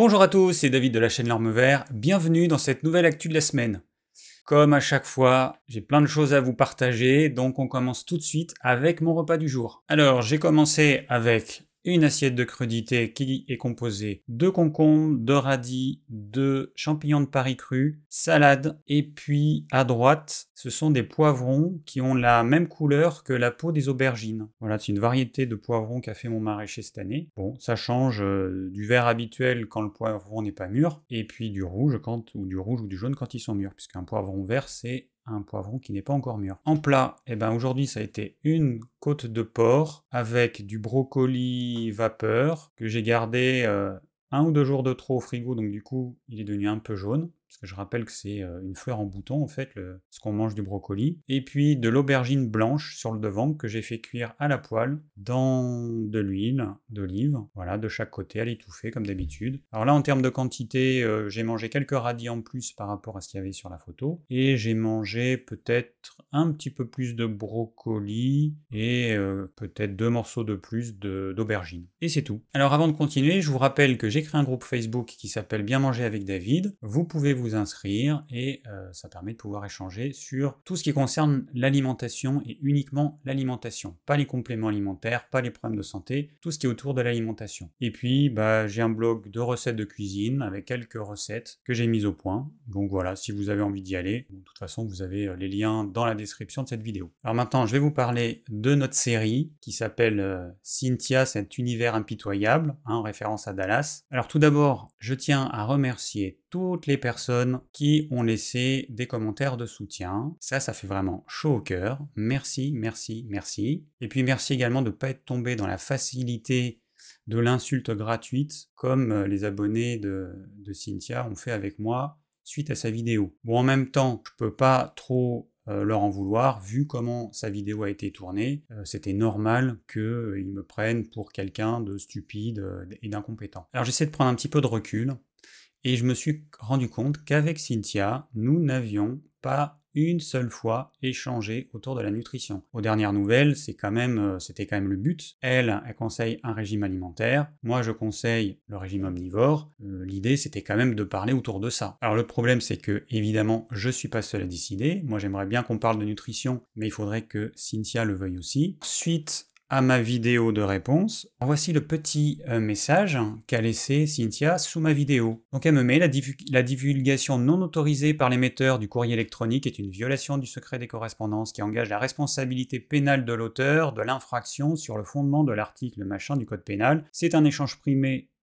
Bonjour à tous, c'est David de la chaîne L'Orme Vert, bienvenue dans cette nouvelle actu de la semaine. Comme à chaque fois, j'ai plein de choses à vous partager, donc on commence tout de suite avec mon repas du jour. Alors, j'ai commencé avec une assiette de crudité qui est composée de concombres, de radis, de champignons de Paris crus, salade, et puis à droite, ce sont des poivrons qui ont la même couleur que la peau des aubergines. Voilà, c'est une variété de poivrons qu'a fait mon maraîcher cette année. Bon, ça change euh, du vert habituel quand le poivron n'est pas mûr, et puis du rouge quand, ou du rouge ou du jaune quand ils sont mûrs, puisqu'un poivron vert c'est un poivron qui n'est pas encore mûr. En plat, eh ben aujourd'hui ça a été une côte de porc avec du brocoli vapeur que j'ai gardé euh, un ou deux jours de trop au frigo, donc du coup il est devenu un peu jaune parce que je rappelle que c'est euh, une fleur en bouton en fait, ce qu'on mange du brocoli, et puis de l'aubergine blanche sur le devant que j'ai fait cuire à la poêle dans de l'huile d'olive, voilà, de chaque côté à l'étouffer comme d'habitude. Alors là en termes de quantité, euh, j'ai mangé quelques radis en plus par rapport à ce qu'il y avait sur la photo, et j'ai mangé peut-être un petit peu plus de brocoli et euh, peut-être deux morceaux de plus d'aubergine. Et c'est tout. Alors avant de continuer, je vous rappelle que j'ai créé un groupe Facebook qui s'appelle Bien manger avec David. Vous pouvez vous inscrire et euh, ça permet de pouvoir échanger sur tout ce qui concerne l'alimentation et uniquement l'alimentation. Pas les compléments alimentaires, pas les problèmes de santé, tout ce qui est autour de l'alimentation. Et puis, bah, j'ai un blog de recettes de cuisine avec quelques recettes que j'ai mises au point. Donc voilà, si vous avez envie d'y aller, de toute façon, vous avez euh, les liens dans la description de cette vidéo. Alors maintenant, je vais vous parler de notre série qui s'appelle euh, Cynthia, cet univers impitoyable, hein, en référence à Dallas. Alors tout d'abord, je tiens à remercier toutes les personnes qui ont laissé des commentaires de soutien. Ça, ça fait vraiment chaud au cœur. Merci, merci, merci. Et puis merci également de ne pas être tombé dans la facilité de l'insulte gratuite comme euh, les abonnés de, Cynthia ont fait avec moi suite à sa vidéo. Bon, en même temps, je peux pas trop euh, leur en vouloir, vu comment sa vidéo a été tournée. Euh, c'était normal qu'ils me prennent pour quelqu'un de stupide et d'incompétent. Alors j'essaie de prendre un petit peu de recul et je me suis rendu compte qu'avec Cynthia, nous n'avions pas une seule fois échangé autour de la nutrition. Aux dernières nouvelles, c'est quand même, euh, c'était quand même le but. Elle, elle conseille un régime alimentaire. Moi, je conseille le régime omnivore. Euh, l'idée, c'était quand même de parler autour de ça. Alors le problème, c'est que évidemment, je suis pas seul à décider. Moi, j'aimerais bien qu'on parle de nutrition, mais il faudrait que Cynthia le veuille aussi. Suite à ma vidéo de réponse. Voici le petit euh, message qu'a laissé Cynthia sous ma vidéo. Donc elle me met la, divulgation non autorisée par l'émetteur du courrier électronique est une violation du secret des correspondances qui engage la responsabilité pénale de l'auteur de l'infraction sur le fondement de l'article machin du code pénal. C'est un échange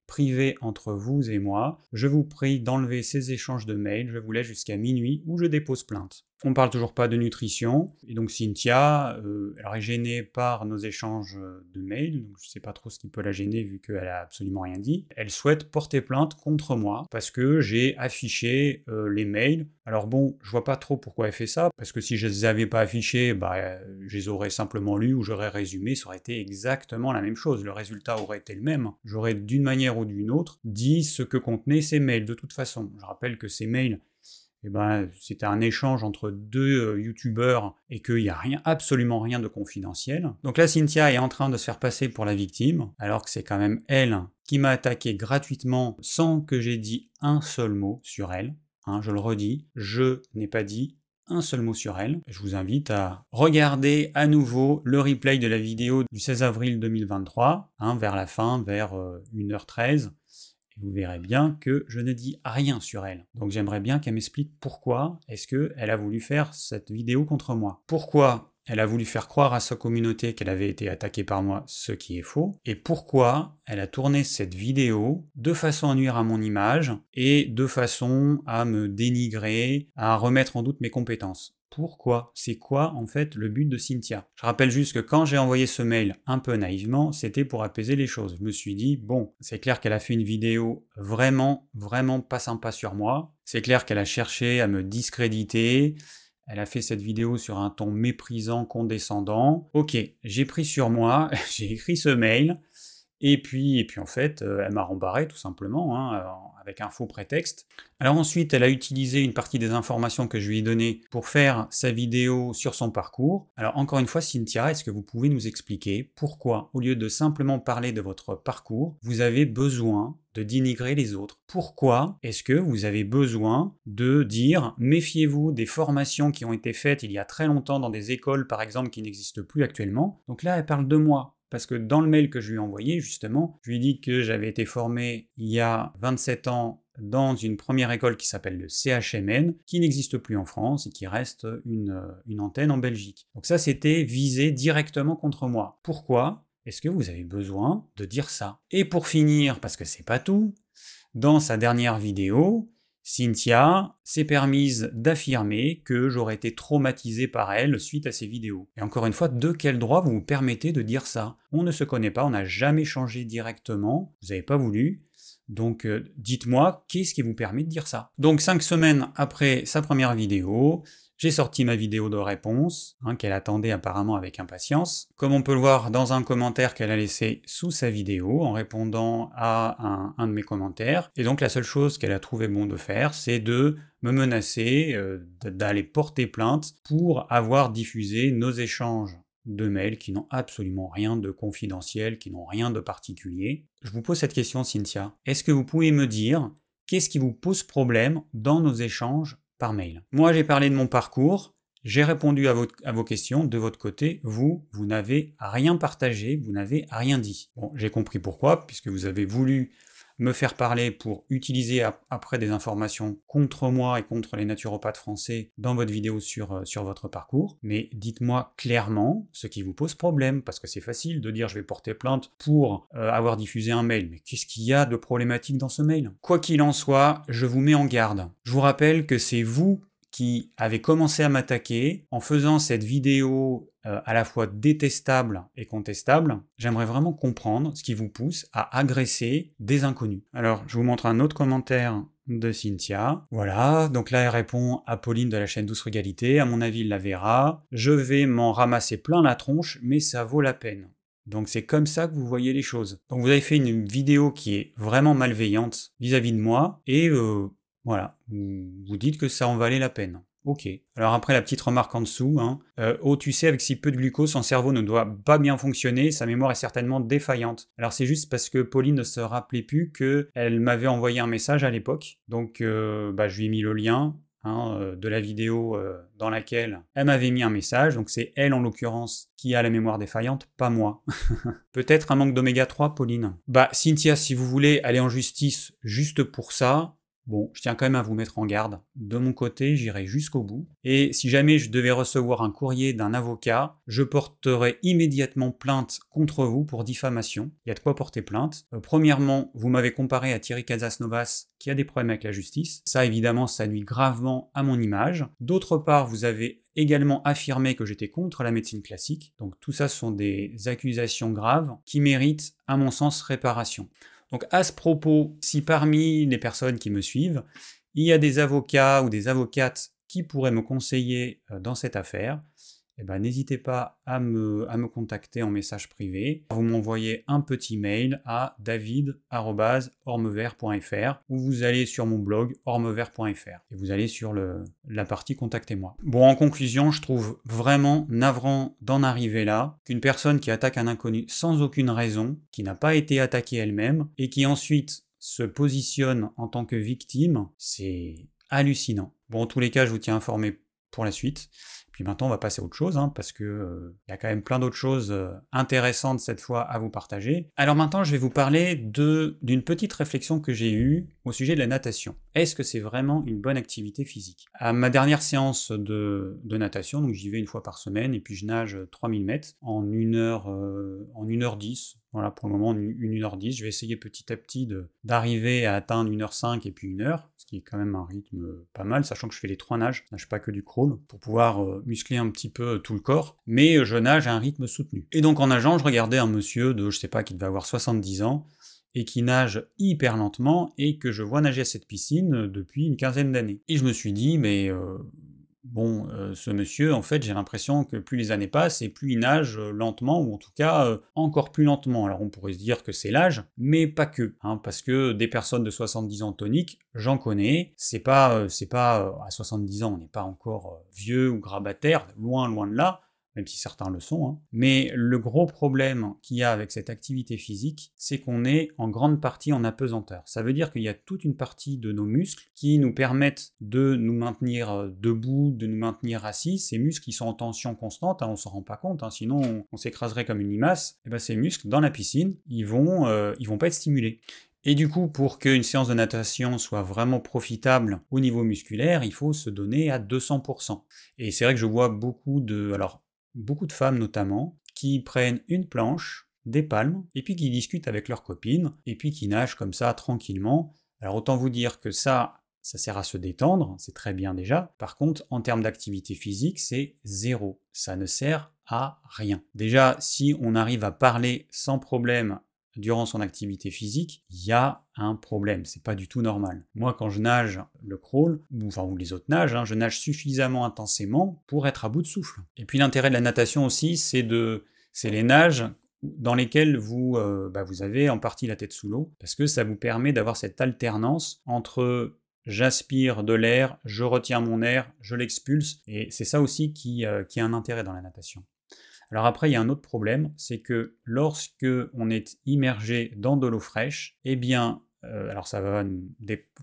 privé entre vous et moi. Je vous prie d'enlever ces échanges de mails, je vous laisse jusqu'à minuit où je dépose plainte. On parle toujours pas de nutrition, et donc Cynthia, euh, elle est gênée par nos échanges de mails, donc je sais pas trop ce qui peut la gêner vu qu'elle a absolument rien dit. Elle souhaite porter plainte contre moi parce que j'ai affiché euh, les mails. Alors bon, je vois pas trop pourquoi elle fait ça, parce que si je les avais pas affichés, bah, je les aurais simplement lus ou j'aurais résumé, ça aurait été exactement la même chose. Le résultat aurait été le même. J'aurais d'une manière ou d'une autre dit ce que contenaient ces mails de toute façon. Je rappelle que ces mails eh ben, c'était un échange entre deux euh, youtubeurs et qu'il n'y a absolument rien de confidentiel. Donc là, Cynthia est en train de se faire passer pour la victime, alors que c'est quand même elle qui m'a attaqué gratuitement sans que j'ai dit un seul mot sur elle. Hein, je le redis, je n'ai pas dit un seul mot sur elle. Je vous invite à regarder à nouveau le replay de la vidéo du 16 avril 2023, hein, vers la fin, vers 1h13. Euh, vous verrez bien que je ne dis rien sur elle. Donc j'aimerais bien qu'elle m'explique pourquoi est-ce qu'elle a voulu faire cette vidéo contre moi. Pourquoi elle a voulu faire croire à sa communauté qu'elle avait été attaquée par moi, ce qui est faux, et pourquoi elle a tourné cette vidéo de façon à nuire à mon image et de façon à me dénigrer, à remettre en doute mes compétences pourquoi C'est quoi en fait le but de Cynthia Je rappelle juste que quand j'ai envoyé ce mail un peu naïvement, c'était pour apaiser les choses. Je me suis dit, bon, c'est clair qu'elle a fait une vidéo vraiment, vraiment pas sympa sur moi. C'est clair qu'elle a cherché à me discréditer. Elle a fait cette vidéo sur un ton méprisant, condescendant. Ok, j'ai pris sur moi, j'ai écrit ce mail. Et puis, et puis en fait, euh, elle m'a rembarré tout simplement, hein, avec un faux prétexte. Alors ensuite, elle a utilisé une partie des informations que je lui ai données pour faire sa vidéo sur son parcours. Alors encore une fois, Cynthia, est-ce que vous pouvez nous expliquer pourquoi, au lieu de simplement parler de votre parcours, vous avez besoin de dénigrer les autres? Pourquoi est-ce que vous avez besoin de dire méfiez-vous des formations qui ont été faites il y a très longtemps dans des écoles, par exemple, qui n'existent plus actuellement? Donc là, elle parle de moi parce que dans le mail que je lui ai envoyé, justement, je lui ai dit que j'avais été formé il y a 27 ans dans une première école qui s'appelle le CHMN, qui n'existe plus en France et qui reste une, une antenne en Belgique. Donc ça, c'était visé directement contre moi. Pourquoi? Est-ce que vous avez besoin de dire ça? Et pour finir, parce que c'est pas tout, dans sa dernière vidéo, Cynthia s'est permise d'affirmer que j'aurais été traumatisé par elle suite à ces vidéos. Et encore une fois, de quel droit vous vous permettez de dire ça? On ne se connaît pas, on n'a jamais changé directement, vous n'avez pas voulu. Donc euh, dites-moi, qu'est-ce qui vous permet de dire ça? Donc cinq semaines après sa première vidéo, j'ai sorti ma vidéo de réponse, hein, qu'elle attendait apparemment avec impatience. Comme on peut le voir dans un commentaire qu'elle a laissé sous sa vidéo en répondant à un, de mes commentaires. Et donc la seule chose qu'elle a trouvé bon de faire, c'est de me menacer euh, d'aller porter plainte pour avoir diffusé nos échanges de mails qui n'ont absolument rien de confidentiel, qui n'ont rien de particulier. Je vous pose cette question, Cynthia. Est-ce que vous pouvez me dire qu'est-ce qui vous pose problème dans nos échanges par mail. Moi, j'ai parlé de mon parcours, j'ai répondu à, vos questions de votre côté. Vous, vous n'avez rien partagé, vous n'avez rien dit. Bon, j'ai compris pourquoi, puisque vous avez voulu me faire parler pour utiliser après des informations contre moi et contre les naturopathes français dans votre vidéo sur, euh, sur votre parcours. Mais dites-moi clairement ce qui vous pose problème, parce que c'est facile de dire je vais porter plainte pour euh, avoir diffusé un mail. Mais qu'est-ce qu'il y a de problématique dans ce mail? Quoi qu'il en soit, je vous mets en garde. Je vous rappelle que c'est vous qui avez commencé à m'attaquer en faisant cette vidéo euh, à la fois détestable et contestable, j'aimerais vraiment comprendre ce qui vous pousse à agresser des inconnus. Alors, je vous montre un autre commentaire de Cynthia. Voilà, donc là elle répond à Pauline de la chaîne Douce Régalité, à mon avis il la verra. Je vais m'en ramasser plein la tronche, mais ça vaut la peine. Donc c'est comme ça que vous voyez les choses. Donc vous avez fait une vidéo qui est vraiment malveillante vis-à-vis de moi, et euh, voilà, vous dites que ça en valait la peine. Ok. Alors après la petite remarque en dessous, oh tu sais avec si peu de glucose son cerveau ne doit pas bien fonctionner, sa mémoire est certainement défaillante. Alors c'est juste parce que Pauline ne se rappelait plus qu'elle m'avait envoyé un message à l'époque, donc euh, bah, je lui ai mis le lien hein, euh, de la vidéo dans laquelle elle m'avait mis un message, donc c'est elle en l'occurrence qui a la mémoire défaillante, pas moi. Peut-être un manque d'oméga 3, Pauline. Bah Cynthia, si vous voulez aller en justice juste pour ça, Bon, je tiens quand même à vous mettre en garde. De mon côté, j'irai jusqu'au bout. Et si jamais je devais recevoir un courrier d'un avocat, je porterai immédiatement plainte contre vous pour diffamation. Il y a de quoi porter plainte. Euh, premièrement, vous m'avez comparé à Thierry Casasnovas qui a des problèmes avec la justice. Ça, évidemment, ça nuit gravement à mon image. D'autre part, vous avez également affirmé que j'étais contre la médecine classique. Donc tout ça sont des accusations graves qui méritent, à mon sens, réparation. Donc à ce propos, si parmi les personnes qui me suivent, il y a des avocats ou des avocates qui pourraient me conseiller euh, dans cette affaire, eh ben, n'hésitez pas à me, contacter en message privé. Vous m'envoyez un petit mail à david.ormevert.fr ou vous allez sur mon blog ormevert.fr et vous allez sur le, la partie Contactez-moi. Bon, en conclusion, je trouve vraiment navrant d'en arriver là, qu'une personne qui attaque un inconnu sans aucune raison, qui n'a pas été attaquée elle-même et qui ensuite se positionne en tant que victime, c'est hallucinant. Bon, en tous les cas, je vous tiens informé pour la suite. Puis maintenant, on va passer à autre chose, hein, parce que euh, il y a quand même plein d'autres choses euh, intéressantes cette fois à vous partager. Alors maintenant, je vais vous parler de d'une petite réflexion que j'ai eue au sujet de la natation. Est-ce que c'est vraiment une bonne activité physique? À ma dernière séance de, natation, donc j'y vais une fois par semaine, et puis je nage 3000 mètres en 1 heure, euh, en 1h10, voilà, pour le moment, une, 1h10. Je vais essayer petit à petit d'arriver à atteindre 1h05 et puis 1h, ce qui est quand même un rythme pas mal, sachant que je fais les trois nages, je nage pas que du crawl, pour pouvoir euh, muscler un petit peu tout le corps, mais je nage à un rythme soutenu. Et donc en nageant, je regardais un monsieur de, je sais pas, qui devait avoir 70 ans, et qui nage hyper lentement, et que je vois nager à cette piscine depuis une quinzaine d'années. Et je me suis dit, mais... Euh, bon, euh, ce monsieur, en fait, j'ai l'impression que plus les années passent et plus il nage euh, lentement, ou en tout cas euh, encore plus lentement. Alors on pourrait se dire que c'est l'âge, mais pas que, hein, parce que des personnes de 70 ans toniques, j'en connais, c'est pas, c'est pas à 70 ans, on n'est pas encore vieux ou grabataire, loin, loin de là, même si certains le sont. Hein. Mais le gros problème qu'il y a avec cette activité physique, c'est qu'on est en grande partie en apesanteur. Ça veut dire qu'il y a toute une partie de nos muscles qui nous permettent de nous maintenir euh, debout, de nous maintenir assis. Ces muscles qui sont en tension constante, hein, on s'en rend pas compte, hein, sinon on, s'écraserait comme une limace. Et ben ces muscles, dans la piscine, ils vont, euh, ils vont pas être stimulés. Et du coup, pour qu'une séance de natation soit vraiment profitable au niveau musculaire, il faut se donner à 200%. Et c'est vrai que je vois beaucoup de... Alors, beaucoup de femmes notamment, qui prennent une planche, des palmes, et puis qui discutent avec leurs copines, et puis qui nagent comme ça tranquillement. Alors autant vous dire que ça, ça sert à se détendre, c'est très bien déjà. Par contre, en termes d'activité physique, c'est zéro. Ça ne sert à rien. Déjà, si on arrive à parler sans problème durant son activité physique, il y a un problème, c'est pas du tout normal. Moi, quand je nage le crawl, ou, enfin, ou les autres nagent, hein, je nage suffisamment intensément pour être à bout de souffle. Et puis l'intérêt de la natation aussi, c'est de, c'est les nages dans lesquels vous, euh, bah, vous avez en partie la tête sous l'eau, parce que ça vous permet d'avoir cette alternance entre j'aspire de l'air, je retiens mon air, je l'expulse, et c'est ça aussi qui, euh, qui a un intérêt dans la natation. Alors après, il y a un autre problème, c'est que lorsque on est immergé dans de l'eau fraîche, eh bien, euh, alors ça va nous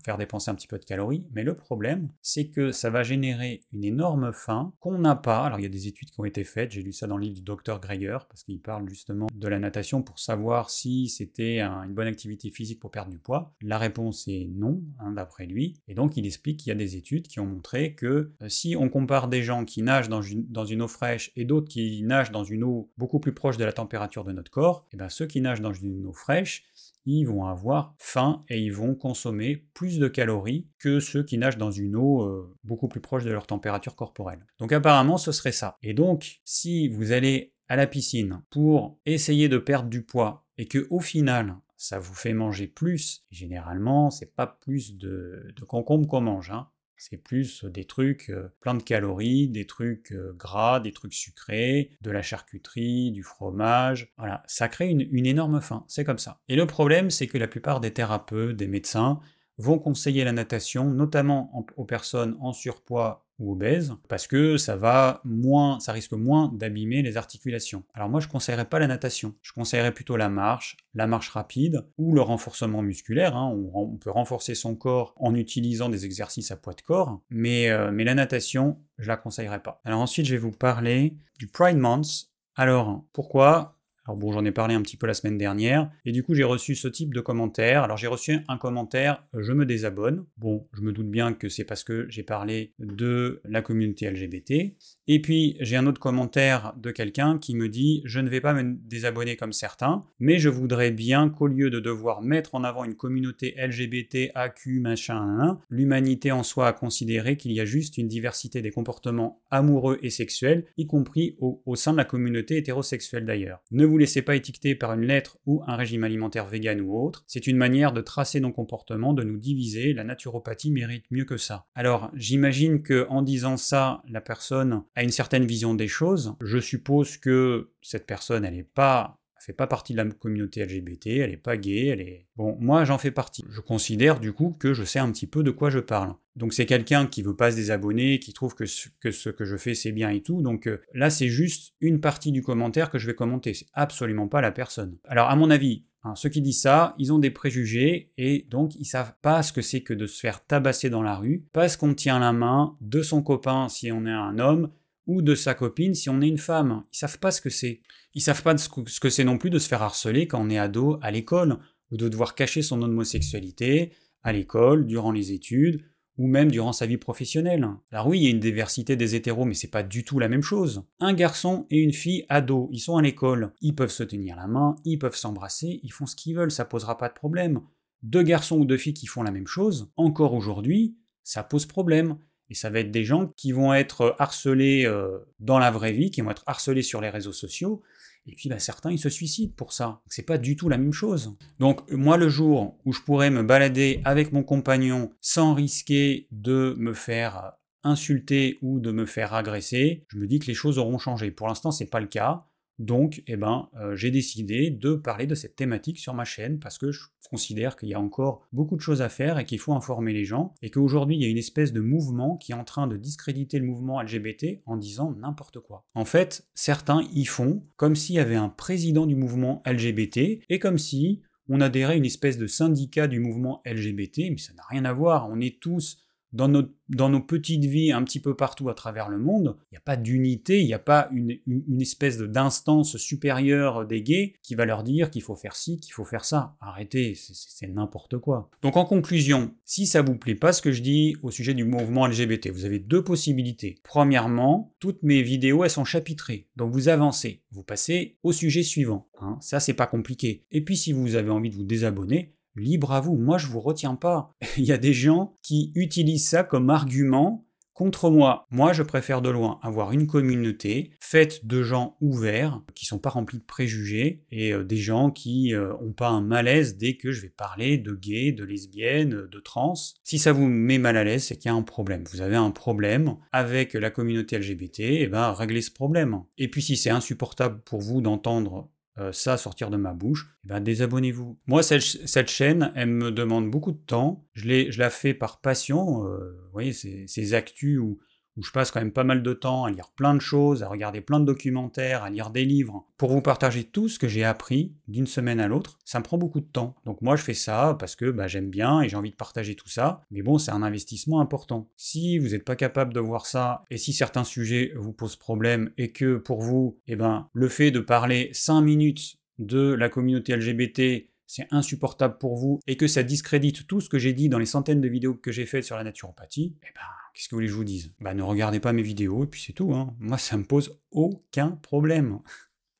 faire dépenser un petit peu de calories, mais le problème, c'est que ça va générer une énorme faim qu'on n'a pas. Alors il y a des études qui ont été faites, j'ai lu ça dans le livre du docteur Greger, parce qu'il parle justement de la natation pour savoir si c'était une bonne activité physique pour perdre du poids. La réponse est non, hein, d'après lui. Et donc il explique qu'il y a des études qui ont montré que euh, si on compare des gens qui nagent dans une, eau fraîche et d'autres qui nagent dans une eau beaucoup plus proche de la température de notre corps, et eh bien ceux qui nagent dans une eau fraîche, ils vont avoir faim et ils vont consommer plus de calories que ceux qui nagent dans une eau euh, beaucoup plus proche de leur température corporelle. Donc apparemment ce serait ça. Et donc si vous allez à la piscine pour essayer de perdre du poids et que au final ça vous fait manger plus, généralement c'est pas plus de, de concombre qu'on mange, hein. C'est plus des trucs plein de calories, des trucs gras, des trucs sucrés, de la charcuterie, du fromage. Voilà, ça crée une, énorme faim, c'est comme ça. Et le problème, c'est que la plupart des thérapeutes, des médecins, vont conseiller la natation, notamment aux personnes en surpoids ou obèses, parce que ça va moins, ça risque moins d'abîmer les articulations. Alors moi je conseillerais pas la natation, je conseillerais plutôt la marche, la marche rapide ou le renforcement musculaire. Hein. On, peut renforcer son corps en utilisant des exercices à poids de corps, mais, euh, mais la natation, je la conseillerais pas. Alors ensuite je vais vous parler du Pride Month. Alors pourquoi alors bon, j'en ai parlé un petit peu la semaine dernière, et du coup j'ai reçu ce type de commentaire. Alors j'ai reçu un commentaire, euh, je me désabonne. Bon, je me doute bien que c'est parce que j'ai parlé de la communauté LGBT. Et puis j'ai un autre commentaire de quelqu'un qui me dit, je ne vais pas me désabonner comme certains, mais je voudrais bien qu'au lieu de devoir mettre en avant une communauté LGBT, AQ, machin, l'humanité en soit à considérer qu'il y a juste une diversité des comportements amoureux et sexuels, y compris au sein de la communauté hétérosexuelle d'ailleurs vous laissez pas étiqueter par une lettre ou un régime alimentaire vegan ou autre. C'est une manière de tracer nos comportements, de nous diviser. La naturopathie mérite mieux que ça. Alors, j'imagine que en disant ça, la personne a une certaine vision des choses. Je suppose que cette personne, elle n'est pas fait pas partie de la communauté LGBT, elle est pas gay, elle est... Bon, moi j'en fais partie. Je considère du coup que je sais un petit peu de quoi je parle. Donc c'est quelqu'un qui veut pas se désabonner, qui trouve que ce que, je fais c'est bien et tout. Donc euh, là c'est juste une partie du commentaire que je vais commenter, c'est absolument pas la personne. Alors à mon avis, hein, ceux qui disent ça, ils ont des préjugés et donc ils savent pas ce que c'est que de se faire tabasser dans la rue parce qu'on tient la main de son copain si on est un homme ou de sa copine si on est une femme. Ils savent pas ce que c'est. Ils savent pas ce que c'est non plus de se faire harceler quand on est ado à l'école, ou de devoir cacher son homosexualité à l'école, durant les études, ou même durant sa vie professionnelle. Alors oui, il y a une diversité des hétéros, mais c'est pas du tout la même chose. Un garçon et une fille ado, ils sont à l'école, ils peuvent se tenir la main, ils peuvent s'embrasser, ils font ce qu'ils veulent, ça posera pas de problème. Deux garçons ou deux filles qui font la même chose, encore aujourd'hui, ça pose problème. Et ça va être des gens qui vont être harcelés euh, dans la vraie vie, qui vont être harcelés sur les réseaux sociaux. Et puis bah, certains, ils se suicident pour ça. C'est pas du tout la même chose. Donc moi, le jour où je pourrais me balader avec mon compagnon sans risquer de me faire insulter ou de me faire agresser, je me dis que les choses auront changé. Pour l'instant, c'est pas le cas. Donc, eh ben, euh, j'ai décidé de parler de cette thématique sur ma chaîne parce que je considère qu'il y a encore beaucoup de choses à faire et qu'il faut informer les gens et qu'aujourd'hui il y a une espèce de mouvement qui est en train de discréditer le mouvement LGBT en disant n'importe quoi. En fait, certains y font comme s'il y avait un président du mouvement LGBT et comme si on adhérait à une espèce de syndicat du mouvement LGBT, mais ça n'a rien à voir. On est tous dans, nos petites vies un petit peu partout à travers le monde, il n'y a pas d'unité, il n'y a pas une, espèce d'instance supérieure des gays qui va leur dire qu'il faut faire ci, qu'il faut faire ça. Arrêtez, c'est n'importe quoi. Donc en conclusion, si ça vous plaît pas ce que je dis au sujet du mouvement LGBT, vous avez deux possibilités. Premièrement, toutes mes vidéos elles sont chapitrées, donc vous avancez, vous passez au sujet suivant. Hein. Ça c'est pas compliqué. Et puis si vous avez envie de vous désabonner, libre à vous, moi je vous retiens pas. Il y a des gens qui utilisent ça comme argument contre moi. Moi je préfère de loin avoir une communauté faite de gens ouverts, qui sont pas remplis de préjugés, et euh, des gens qui euh, ont pas un malaise dès que je vais parler de gays, de lesbiennes, de trans. Si ça vous met mal à l'aise, c'est qu'il y a un problème. Vous avez un problème avec la communauté LGBT, et eh ben réglez ce problème. Et puis si c'est insupportable pour vous d'entendre euh, ça sortir de ma bouche, eh ben désabonnez-vous. Moi, cette, chaîne, elle me demande beaucoup de temps. Je, je la fais par passion. Euh, vous voyez, ces actus où où je passe quand même pas mal de temps à lire plein de choses, à regarder plein de documentaires, à lire des livres, pour vous partager tout ce que j'ai appris d'une semaine à l'autre, ça me prend beaucoup de temps. Donc moi je fais ça parce que bah, j'aime bien et j'ai envie de partager tout ça, mais bon c'est un investissement important. Si vous n'êtes pas capable de voir ça, et si certains sujets vous posent problème, et que pour vous, eh ben, le fait de parler 5 minutes de la communauté LGBT c'est insupportable pour vous et que ça discrédite tout ce que j'ai dit dans les centaines de vidéos que j'ai faites sur la naturopathie, eh ben, Qu'est-ce que vous voulez que je vous dise? Bah ne regardez pas mes vidéos et puis c'est tout. Hein. Moi ça me pose aucun problème.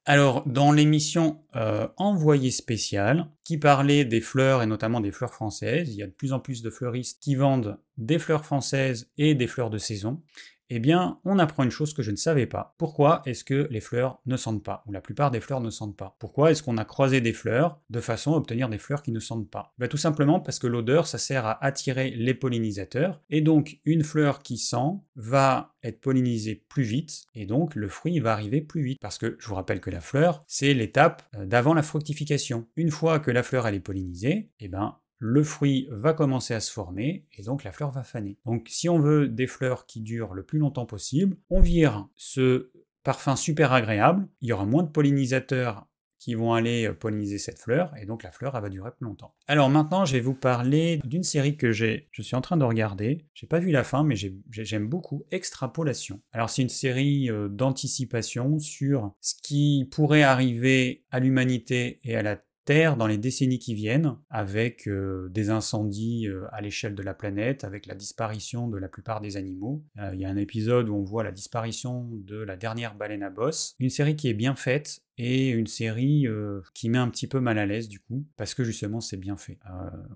Alors, dans l'émission euh, Envoyé spécial, qui parlait des fleurs et notamment des fleurs françaises, il y a de plus en plus de fleuristes qui vendent des fleurs françaises et des fleurs de saison eh bien, on apprend une chose que je ne savais pas. Pourquoi est-ce que les fleurs ne sentent pas Ou la plupart des fleurs ne sentent pas? Pourquoi est-ce qu'on a croisé des fleurs de façon à obtenir des fleurs qui ne sentent pas? Ben, Tout simplement parce que l'odeur, ça sert à attirer les pollinisateurs. Et donc, une fleur qui sent va être pollinisée plus vite. Et donc, le fruit va arriver plus vite. Parce que je vous rappelle que la fleur, c'est l'étape euh, d'avant la fructification. Une fois que la fleur est pollinisée, eh ben, le fruit va commencer à se former et donc la fleur va faner. Donc si on veut des fleurs qui durent le plus longtemps possible, on vire ce parfum super agréable, il y aura moins de pollinisateurs qui vont aller polliniser cette fleur, et donc la fleur, elle va durer plus longtemps. Alors maintenant, je vais vous parler d'une série que j'ai, je suis en train de regarder. J'ai pas vu la fin, mais j'aime beaucoup Extrapolation. Alors c'est une série euh, d'anticipation sur ce qui pourrait arriver à l'humanité et à la Terre dans les décennies qui viennent, avec euh, des incendies euh, à l'échelle de la planète, avec la disparition de la plupart des animaux. Euh, il y a un épisode où on voit la disparition de la dernière baleine à bosse. Une série qui est bien faite et une série qui met un petit peu mal à l'aise du coup, parce que justement c'est bien fait.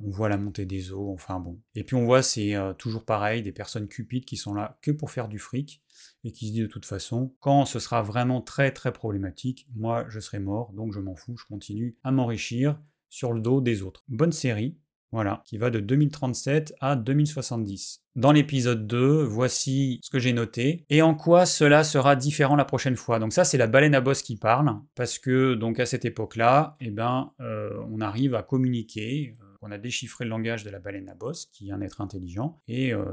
on voit la montée des eaux, enfin bon. Et puis on voit c'est toujours pareil, des personnes cupides qui sont là que pour faire du fric et qui se dit de toute façon, quand ce sera vraiment très très problématique, moi je serai mort, donc je m'en fous, je continue à m'enrichir sur le dos des autres. Bonne série, voilà, qui va de 2037 à 2070. Dans l'épisode 2, voici ce que j'ai noté et en quoi cela sera différent la prochaine fois. Donc ça, c'est la baleine à bosse qui parle, parce que donc à cette époque-là, eh ben, euh, on arrive à communiquer. Euh, on a déchiffré le langage de la baleine à bosse, qui est un être intelligent, et euh,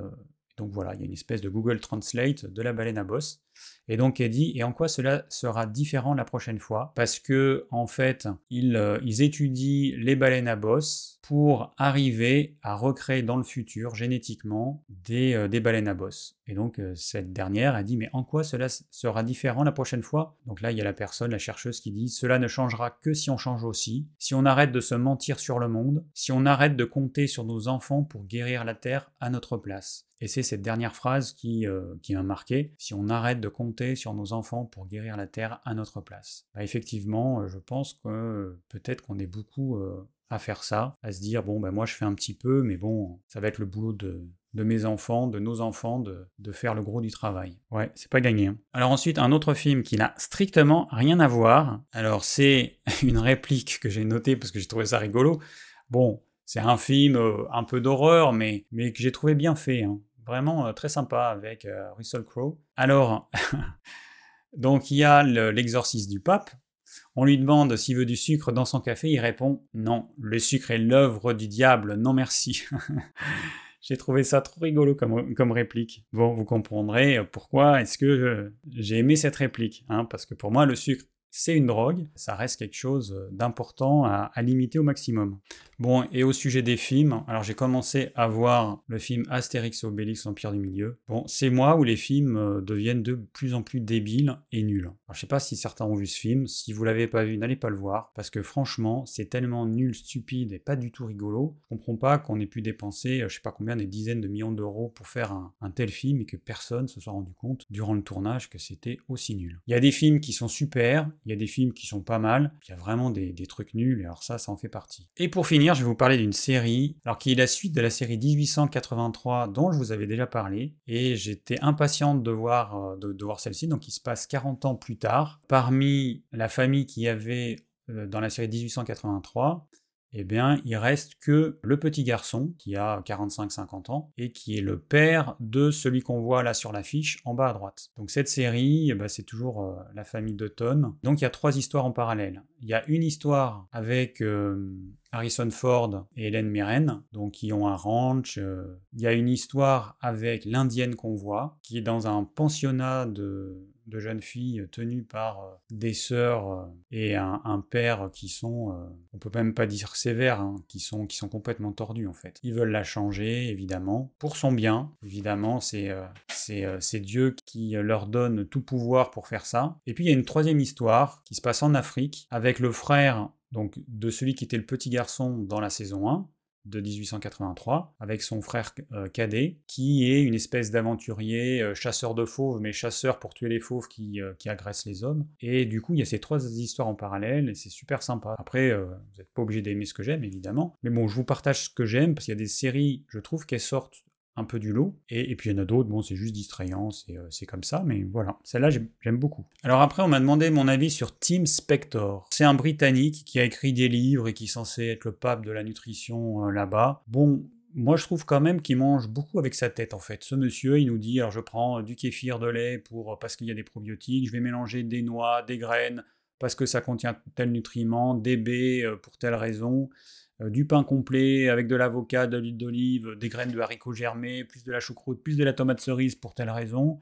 donc voilà, il y a une espèce de Google Translate de la baleine à bosse. Et donc elle dit, et en quoi cela sera différent la prochaine fois? Parce que en fait, ils, euh, étudient les baleines à bosse pour arriver à recréer dans le futur génétiquement des, euh, baleines à bosse. Et donc euh, cette dernière a dit, mais en quoi cela sera différent la prochaine fois? Donc là, il y a la personne, la chercheuse qui dit, cela ne changera que si on change aussi, si on arrête de se mentir sur le monde, si on arrête de compter sur nos enfants pour guérir la Terre à notre place. Et c'est cette dernière phrase qui, qui m'a marqué, si on arrête de compter sur nos enfants pour guérir la Terre à notre place. Bah, effectivement, euh, je pense que euh, peut-être qu'on est beaucoup euh, à faire ça, à se dire, bon, ben moi je fais un petit peu, mais bon, ça va être le boulot de, mes enfants, de nos enfants, de, faire le gros du travail. Ouais, c'est pas gagné. Hein. Alors ensuite, un autre film qui n'a strictement rien à voir. Alors c'est une réplique que j'ai notée parce que j'ai trouvé ça rigolo. Bon, c'est un film un peu d'horreur, mais, mais que j'ai trouvé bien fait. Hein vraiment très sympa avec Russell Crowe. Alors, donc il y a l'exorcisme du pape. On lui demande s'il veut du sucre dans son café, il répond non, le sucre est l'œuvre du diable, non merci. J'ai trouvé ça trop rigolo comme, comme, réplique. Bon, vous comprendrez pourquoi est-ce que j'ai aimé cette réplique. Hein, parce que pour moi, le sucre, c'est une drogue, ça reste quelque chose d'important à, limiter au maximum. Bon, et au sujet des films, alors j'ai commencé à voir le film Astérix et Obélix Empire du Milieu. Bon, c'est moi où les films euh, deviennent de plus en plus débiles et nuls. Alors je sais pas si certains ont vu ce film, si vous l'avez pas vu, n'allez pas le voir, parce que franchement, c'est tellement nul, stupide et pas du tout rigolo. Je comprends pas qu'on ait pu dépenser, euh, je sais pas combien, des dizaines de millions d'euros pour faire un, un tel film et que personne se soit rendu compte durant le tournage que c'était aussi nul. Il y a des films qui sont super, il y a des films qui sont pas mal, il y a vraiment des, trucs nuls, et alors ça, ça en fait partie. Et pour finir, je vais vous parler d'une série, alors qui est la suite de la série 1883 dont je vous avais déjà parlé, et j'étais impatiente de voir, euh, de, voir celle-ci, donc il se passe 40 ans plus tard. Parmi la famille qui avait euh, dans la série 1883, eh bien, il reste que le petit garçon, qui a 45-50 ans, et qui est le père de celui qu'on voit là sur l'affiche, en bas à droite. Donc cette série, eh ben, c'est toujours euh, la famille de Ton. Donc il y a trois histoires en parallèle. Il y a une histoire avec euh, Harrison Ford et Hélène Mirren, donc qui ont un ranch. Euh. Il y a une histoire avec l'indienne qu'on voit, qui est dans un pensionnat de de jeunes filles tenues par euh, des sœurs euh, et un, père qui sont, euh, on peut même pas dire sévères, hein, qui, sont, qui sont complètement tordus en fait. Ils veulent la changer, évidemment, pour son bien. Évidemment, c'est c'est Dieu qui leur donne tout pouvoir pour faire ça. Et puis il y a une troisième histoire qui se passe en Afrique avec le frère donc de celui qui était le petit garçon dans la saison 1, de 1883 avec son frère euh, cadet qui est une espèce d'aventurier euh, chasseur de fauves mais chasseur pour tuer les fauves qui, euh, qui, agressent les hommes. Et du coup il y a ces trois histoires en parallèle et c'est super sympa. Après vous n'êtes pas obligé d'aimer ce que j'aime évidemment. Mais bon je vous partage ce que j'aime parce qu'il y a des séries je trouve qu'elles sortent un peu du lot. Et, puis il y en a d'autres, bon, c'est juste distrayant, euh, c'est comme ça, mais voilà. Celle-là, j'aime beaucoup. Alors après, on m'a demandé mon avis sur Tim Spector. C'est un Britannique qui a écrit des livres et qui est censé être le pape de la nutrition euh, là-bas. Bon, moi, je trouve quand même qu'il mange beaucoup avec sa tête, en fait. Ce monsieur, il nous dit, alors je prends du kéfir de lait pour, parce qu'il y a des probiotiques, je vais mélanger des noix, des graines, parce que ça contient tel nutriment, des baies euh, pour telle raison. Euh, du pain complet avec de l'avocat, de l'huile d'olive, des graines de haricots germés, plus de la choucroute, plus de la tomate cerise pour telle raison.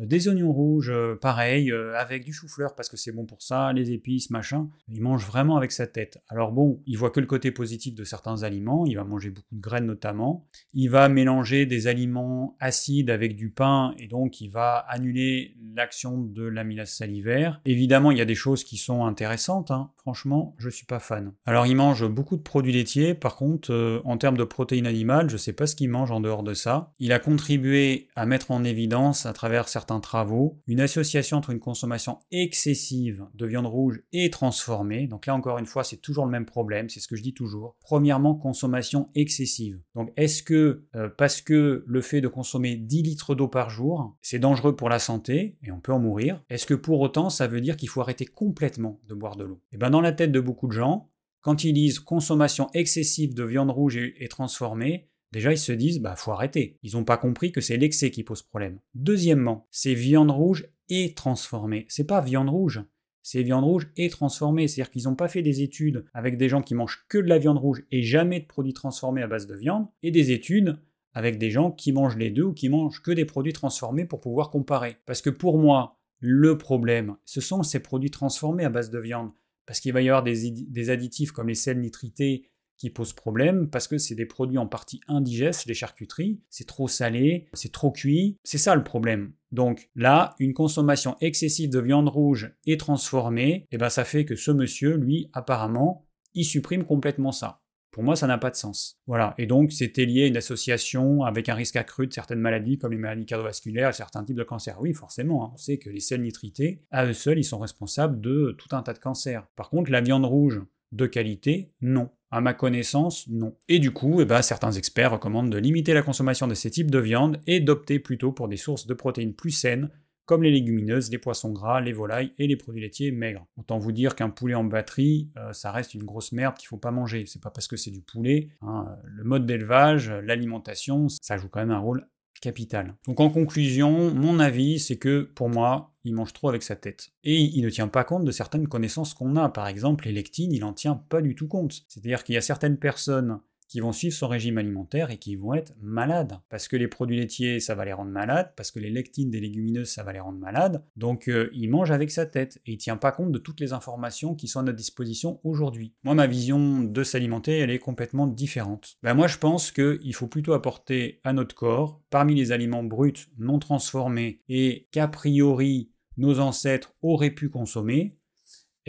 Euh, des oignons rouges, euh, pareil, euh, avec du chou-fleur parce que c'est bon pour ça, les épices, machin. Il mange vraiment avec sa tête. Alors bon, il voit que le côté positif de certains aliments, il va manger beaucoup de graines notamment. Il va mélanger des aliments acides avec du pain et donc il va annuler l'action de l'amylase salivaire. Évidemment, il y a des choses qui sont intéressantes, hein. franchement, je suis pas fan. Alors il mange beaucoup de produits laitiers, par contre, en termes de protéines animales, je sais pas ce qu'il mange en dehors de ça. Il a contribué à mettre en évidence à travers certains travaux, une association entre une consommation excessive de viande rouge et transformée. Donc là encore une fois, c'est toujours le même problème, c'est ce que je dis toujours. Premièrement, consommation excessive. Donc est-ce que euh, parce que le fait de consommer 10 litres d'eau par jour, c'est dangereux pour la santé et on peut en mourir, est-ce que pour autant ça veut dire qu'il faut arrêter complètement de boire de l'eau? Et eh bien dans la tête de beaucoup de gens, quand ils disent consommation excessive de viande rouge et transformée, Déjà, ils se disent, bah, faut arrêter. Ils n'ont pas compris que c'est l'excès qui pose problème. Deuxièmement, c'est viande rouge et transformée. C'est pas viande rouge. C'est viande rouge et transformée. C'est-à-dire qu'ils n'ont pas fait des études avec des gens qui mangent que de la viande rouge et jamais de produits transformés à base de viande, et des études avec des gens qui mangent les deux ou qui mangent que des produits transformés pour pouvoir comparer. Parce que pour moi, le problème, ce sont ces produits transformés à base de viande. Parce qu'il va y avoir des, des additifs comme les sels nitrités qui pose problème parce que c'est des produits en partie indigestes, les charcuteries, c'est trop salé, c'est trop cuit, c'est ça le problème. Donc là, une consommation excessive de viande rouge et transformée, et eh ben ça fait que ce monsieur, lui, apparemment, il supprime complètement ça. Pour moi, ça n'a pas de sens. Voilà. Et donc, c'était lié à une association avec un risque accru de certaines maladies, comme les maladies cardiovasculaires certains types de cancers. Oui, forcément. Hein. On sait que les sels nitrités, à eux seuls, ils sont responsables de tout un tas de cancers. Par contre, la viande rouge de qualité, non. À ma connaissance, non. Et du coup, eh ben, certains experts recommandent de limiter la consommation de ces types de viande et d'opter plutôt pour des sources de protéines plus saines, comme les légumineuses, les poissons gras, les volailles et les produits laitiers maigres. Autant vous dire qu'un poulet en batterie, euh, ça reste une grosse merde qu'il faut pas manger. C'est pas parce que c'est du poulet. Hein. Le mode d'élevage, l'alimentation, ça joue quand même un rôle capital. Donc en conclusion, mon avis, c'est que pour moi, il mange trop avec sa tête. Et il ne tient pas compte de certaines connaissances qu'on a. Par exemple, les lectines, il n'en tient pas du tout compte. C'est-à-dire qu'il y a certaines personnes qui vont suivre son régime alimentaire et qui vont être malades. Parce que les produits laitiers, ça va les rendre malades, parce que les lectines des légumineuses, ça va les rendre malades. Donc euh, il mange avec sa tête et il tient pas compte de toutes les informations qui sont à notre disposition aujourd'hui. Moi, ma vision de s'alimenter, elle est complètement différente. Ben, moi, je pense qu'il faut plutôt apporter à notre corps, parmi les aliments bruts, non transformés et qu'a priori nos ancêtres auraient pu consommer,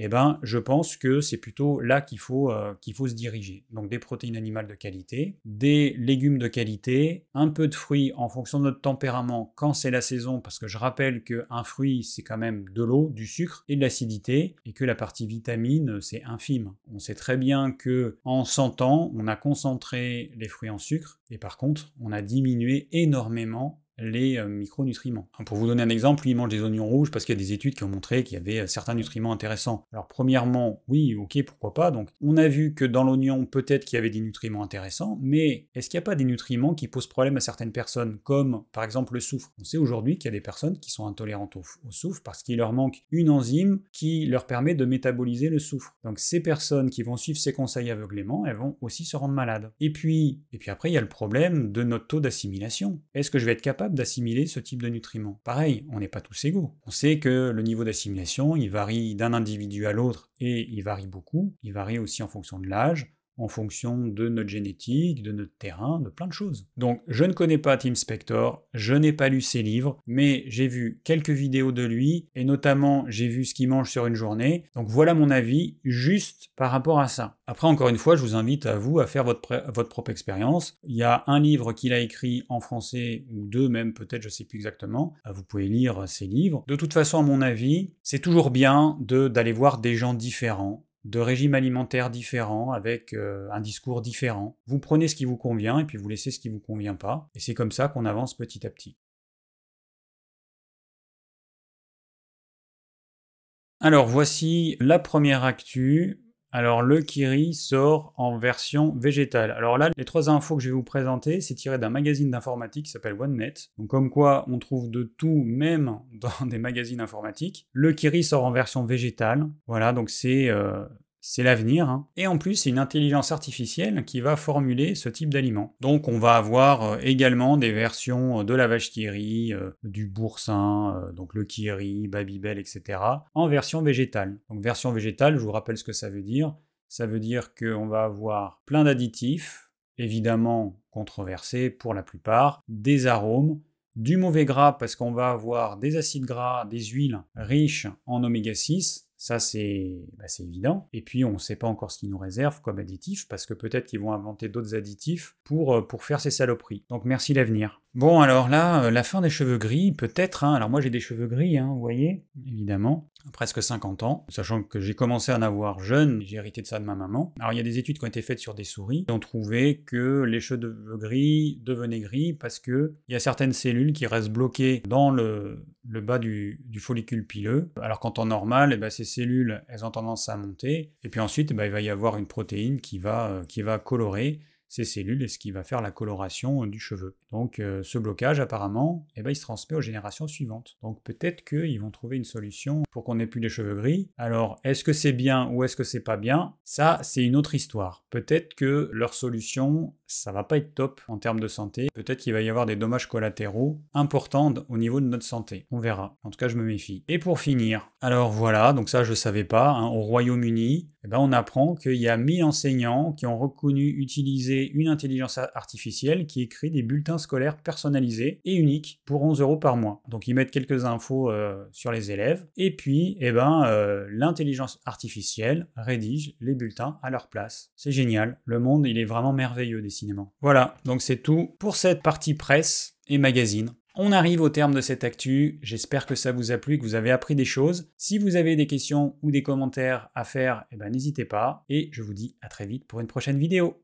eh ben, je pense que c'est plutôt là qu'il faut, euh, faut se diriger. Donc des protéines animales de qualité, des légumes de qualité, un peu de fruits en fonction de notre tempérament quand c'est la saison, parce que je rappelle qu'un fruit, c'est quand même de l'eau, du sucre et de l'acidité, et que la partie vitamine, c'est infime. On sait très bien que en 100 ans, on a concentré les fruits en sucre, et par contre, on a diminué énormément les euh, micronutriments. Pour vous donner un exemple, lui, il mange des oignons rouges parce qu'il y a des études qui ont montré qu'il y avait euh, certains nutriments intéressants. Alors, premièrement, oui, ok, pourquoi pas. Donc, on a vu que dans l'oignon, peut-être qu'il y avait des nutriments intéressants, mais est-ce qu'il n'y a pas des nutriments qui posent problème à certaines personnes, comme par exemple le soufre? On sait aujourd'hui qu'il y a des personnes qui sont intolérantes au, soufre parce qu'il leur manque une enzyme qui leur permet de métaboliser le soufre. Donc, ces personnes qui vont suivre ces conseils aveuglément, elles vont aussi se rendre malades. Et puis, et puis après, il y a le problème de notre taux d'assimilation. Est-ce que je vais être capable d'assimiler ce type de nutriments. Pareil, on n'est pas tous égaux. On sait que le niveau d'assimilation, il varie d'un individu à l'autre et il varie beaucoup. Il varie aussi en fonction de l'âge, en fonction de notre génétique, de notre terrain, de plein de choses. Donc je ne connais pas Tim Spector, je n'ai pas lu ses livres, mais j'ai vu quelques vidéos de lui, et notamment j'ai vu ce qu'il mange sur une journée. Donc voilà mon avis juste par rapport à ça. Après, encore une fois, je vous invite à vous à faire votre, votre propre expérience. Il y a un livre qu'il a écrit en français, ou deux même peut-être, je ne sais plus exactement. Vous pouvez lire ses livres. De toute façon, à mon avis, c'est toujours bien d'aller voir des gens différents de régimes alimentaires différents, avec euh, un discours différent. Vous prenez ce qui vous convient et puis vous laissez ce qui vous convient pas. Et c'est comme ça qu'on avance petit à petit. Alors voici la première actu alors le Kiri sort en version végétale. Alors là, les trois infos que je vais vous présenter, c'est tiré d'un magazine d'informatique qui s'appelle OneNet. Donc comme quoi, on trouve de tout, même dans des magazines informatiques. Le Kiri sort en version végétale. Voilà, donc c'est euh, c'est l'avenir. Hein. Et en plus, c'est une intelligence artificielle qui va formuler ce type d'aliment. Donc on va avoir euh, également des versions de la vache kiri, euh, du boursin, euh, donc le kiri, Babybel, etc., en version végétale. Donc version végétale, je vous rappelle ce que ça veut dire. Ça veut dire qu'on va avoir plein d'additifs, évidemment controversés pour la plupart, des arômes, du mauvais gras parce qu'on va avoir des acides gras, des huiles riches en oméga 6, ça, bah, c'est évident. Et puis, on ne sait pas encore ce qu'ils nous réservent comme additifs, parce que peut-être qu'ils vont inventer d'autres additifs pour, euh, pour faire ces saloperies. Donc, merci l'avenir. Bon, alors là, euh, la fin des cheveux gris, peut-être. Hein. Alors, moi, j'ai des cheveux gris, hein, vous voyez, évidemment, presque 50 ans, sachant que j'ai commencé à en avoir jeune, j'ai hérité de ça de ma maman. Alors, il y a des études qui ont été faites sur des souris, qui ont trouvé que les cheveux gris devenaient gris parce qu'il y a certaines cellules qui restent bloquées dans le, bas du, follicule pileux, alors qu'en temps normal, eh ben, ces cellules, elles ont tendance à monter, et puis ensuite, ben, il va y avoir une protéine qui va, euh, qui va colorer ces cellules et ce qui va faire la coloration du cheveu. Donc euh, ce blocage apparemment, eh ben, il se transmet aux générations suivantes. Donc peut-être qu'ils vont trouver une solution pour qu'on n'ait plus les cheveux gris. Alors est-ce que c'est bien ou est-ce que c'est pas bien? Ça c'est une autre histoire. Peut-être que leur solution ça va pas être top en termes de santé. Peut-être qu'il va y avoir des dommages collatéraux importants au niveau de notre santé. On verra. En tout cas, je me méfie. Et pour finir, alors voilà, donc ça je savais pas, hein, au Royaume-Uni, eh ben, on apprend qu'il y a 1000 enseignants qui ont reconnu utiliser une intelligence artificielle qui écrit des bulletins scolaires personnalisés et uniques pour 11 euros par mois. Donc ils mettent quelques infos euh, sur les élèves et puis eh ben, euh, l'intelligence artificielle rédige les bulletins à leur place. C'est génial. Le monde, il est vraiment merveilleux des Voilà, donc c'est tout pour cette partie presse et magazine. On arrive au terme de cette actu, j'espère que ça vous a plu, que vous avez appris des choses. Si vous avez des questions ou des commentaires à faire, eh ben, n'hésitez pas, et je vous dis à très vite pour une prochaine vidéo.